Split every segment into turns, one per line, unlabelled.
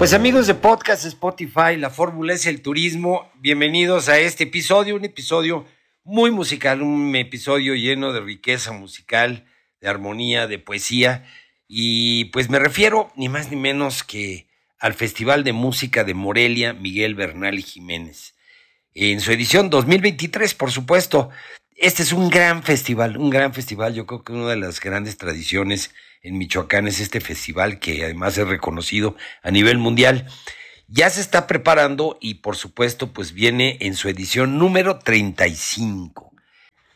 Pues amigos de Podcast Spotify, la fórmula es el turismo. Bienvenidos a este episodio, un episodio muy musical, un episodio lleno de riqueza musical, de armonía, de poesía. Y pues me refiero ni más ni menos que al Festival de Música de Morelia Miguel Bernal y Jiménez. En su edición 2023, por supuesto. Este es un gran festival, un gran festival. Yo creo que una de las grandes tradiciones en Michoacán es este festival que además es reconocido a nivel mundial. Ya se está preparando y por supuesto pues viene en su edición número 35.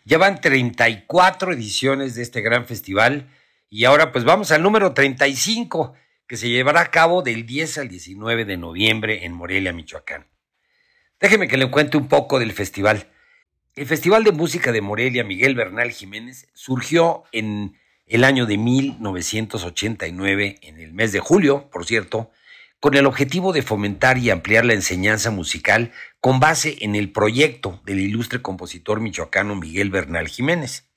Ya van 34 ediciones de este gran festival y ahora pues vamos al número 35 que se llevará a cabo del 10 al 19 de noviembre en Morelia, Michoacán. Déjeme que le cuente un poco del festival. El Festival de Música de Morelia Miguel Bernal Jiménez surgió en el año de 1989, en el mes de julio, por cierto, con el objetivo de fomentar y ampliar la enseñanza musical con base en el proyecto del ilustre compositor michoacano Miguel Bernal Jiménez.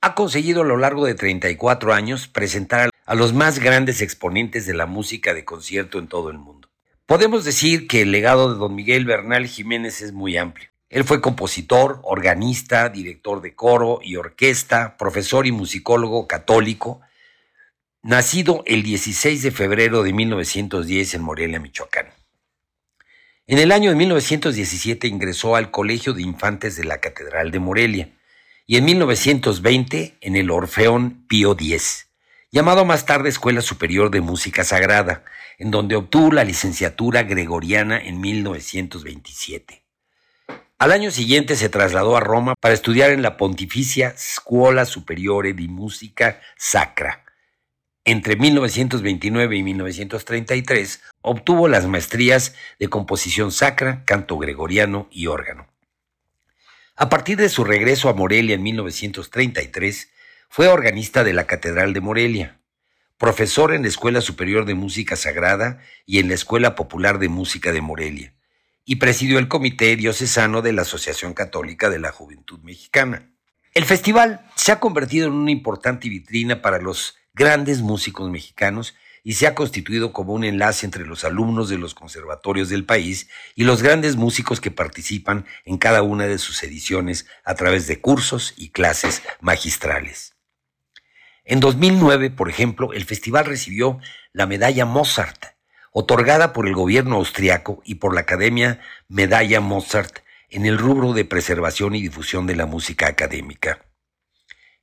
Ha conseguido a lo largo de 34 años presentar a los más grandes exponentes de la música de concierto en todo el mundo. Podemos decir que el legado de don Miguel Bernal Jiménez es muy amplio. Él fue compositor, organista, director de coro y orquesta, profesor y musicólogo católico, nacido el 16 de febrero de 1910 en Morelia, Michoacán. En el año de 1917 ingresó al Colegio de Infantes de la Catedral de Morelia y en 1920 en el Orfeón Pío X, llamado más tarde Escuela Superior de Música Sagrada, en donde obtuvo la licenciatura gregoriana en 1927. Al año siguiente se trasladó a Roma para estudiar en la Pontificia Scuola Superiore di Musica Sacra. Entre 1929 y 1933 obtuvo las maestrías de composición sacra, canto gregoriano y órgano. A partir de su regreso a Morelia en 1933, fue organista de la Catedral de Morelia, profesor en la Escuela Superior de Música Sagrada y en la Escuela Popular de Música de Morelia y presidió el Comité Diocesano de la Asociación Católica de la Juventud Mexicana. El festival se ha convertido en una importante vitrina para los grandes músicos mexicanos y se ha constituido como un enlace entre los alumnos de los conservatorios del país y los grandes músicos que participan en cada una de sus ediciones a través de cursos y clases magistrales. En 2009, por ejemplo, el festival recibió la medalla Mozart, otorgada por el gobierno austriaco y por la Academia Medalla Mozart en el rubro de preservación y difusión de la música académica.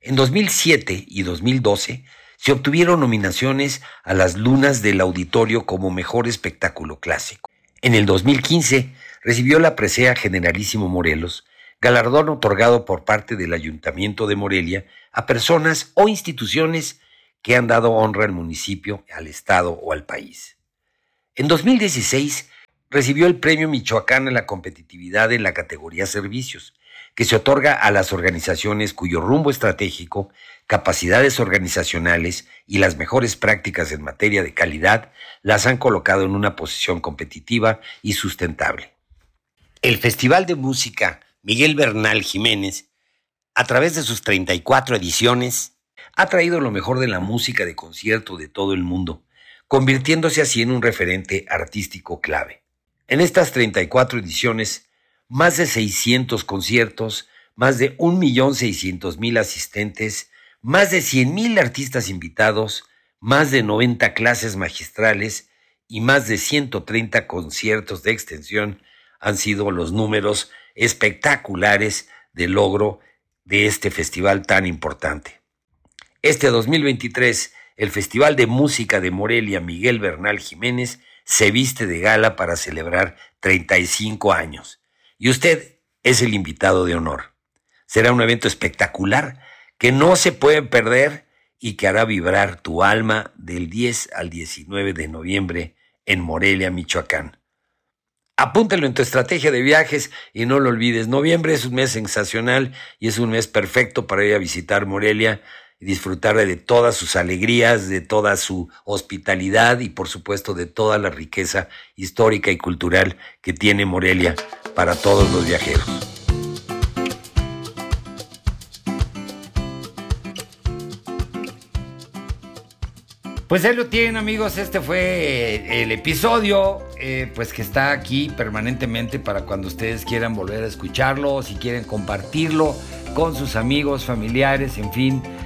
En 2007 y 2012 se obtuvieron nominaciones a las Lunas del Auditorio como Mejor Espectáculo Clásico. En el 2015 recibió la presea Generalísimo Morelos, galardón otorgado por parte del Ayuntamiento de Morelia a personas o instituciones que han dado honra al municipio, al Estado o al país. En 2016 recibió el Premio Michoacán a la competitividad en la categoría servicios, que se otorga a las organizaciones cuyo rumbo estratégico, capacidades organizacionales y las mejores prácticas en materia de calidad las han colocado en una posición competitiva y sustentable. El Festival de Música Miguel Bernal Jiménez, a través de sus 34 ediciones, ha traído lo mejor de la música de concierto de todo el mundo, convirtiéndose así en un referente artístico clave. En estas 34 ediciones, más de 600 conciertos, más de 1.600.000 asistentes, más de 100.000 artistas invitados, más de 90 clases magistrales y más de 130 conciertos de extensión han sido los números espectaculares de logro de este festival tan importante. Este 2023, el Festival de Música de Morelia Miguel Bernal Jiménez se viste de gala para celebrar 35 años. Y usted es el invitado de honor. Será un evento espectacular que no se puede perder y que hará vibrar tu alma del 10 al 19 de noviembre en Morelia, Michoacán. Apúntalo en tu estrategia de viajes y no lo olvides. Noviembre es un mes sensacional y es un mes perfecto para ir a visitar Morelia y disfrutar de todas sus alegrías, de toda su hospitalidad y por supuesto de toda la riqueza histórica y cultural que tiene Morelia para todos los viajeros. Pues ahí lo tienen amigos, este fue el episodio, eh, pues que está aquí permanentemente para cuando ustedes quieran volver a escucharlo, si quieren compartirlo con sus amigos, familiares, en fin,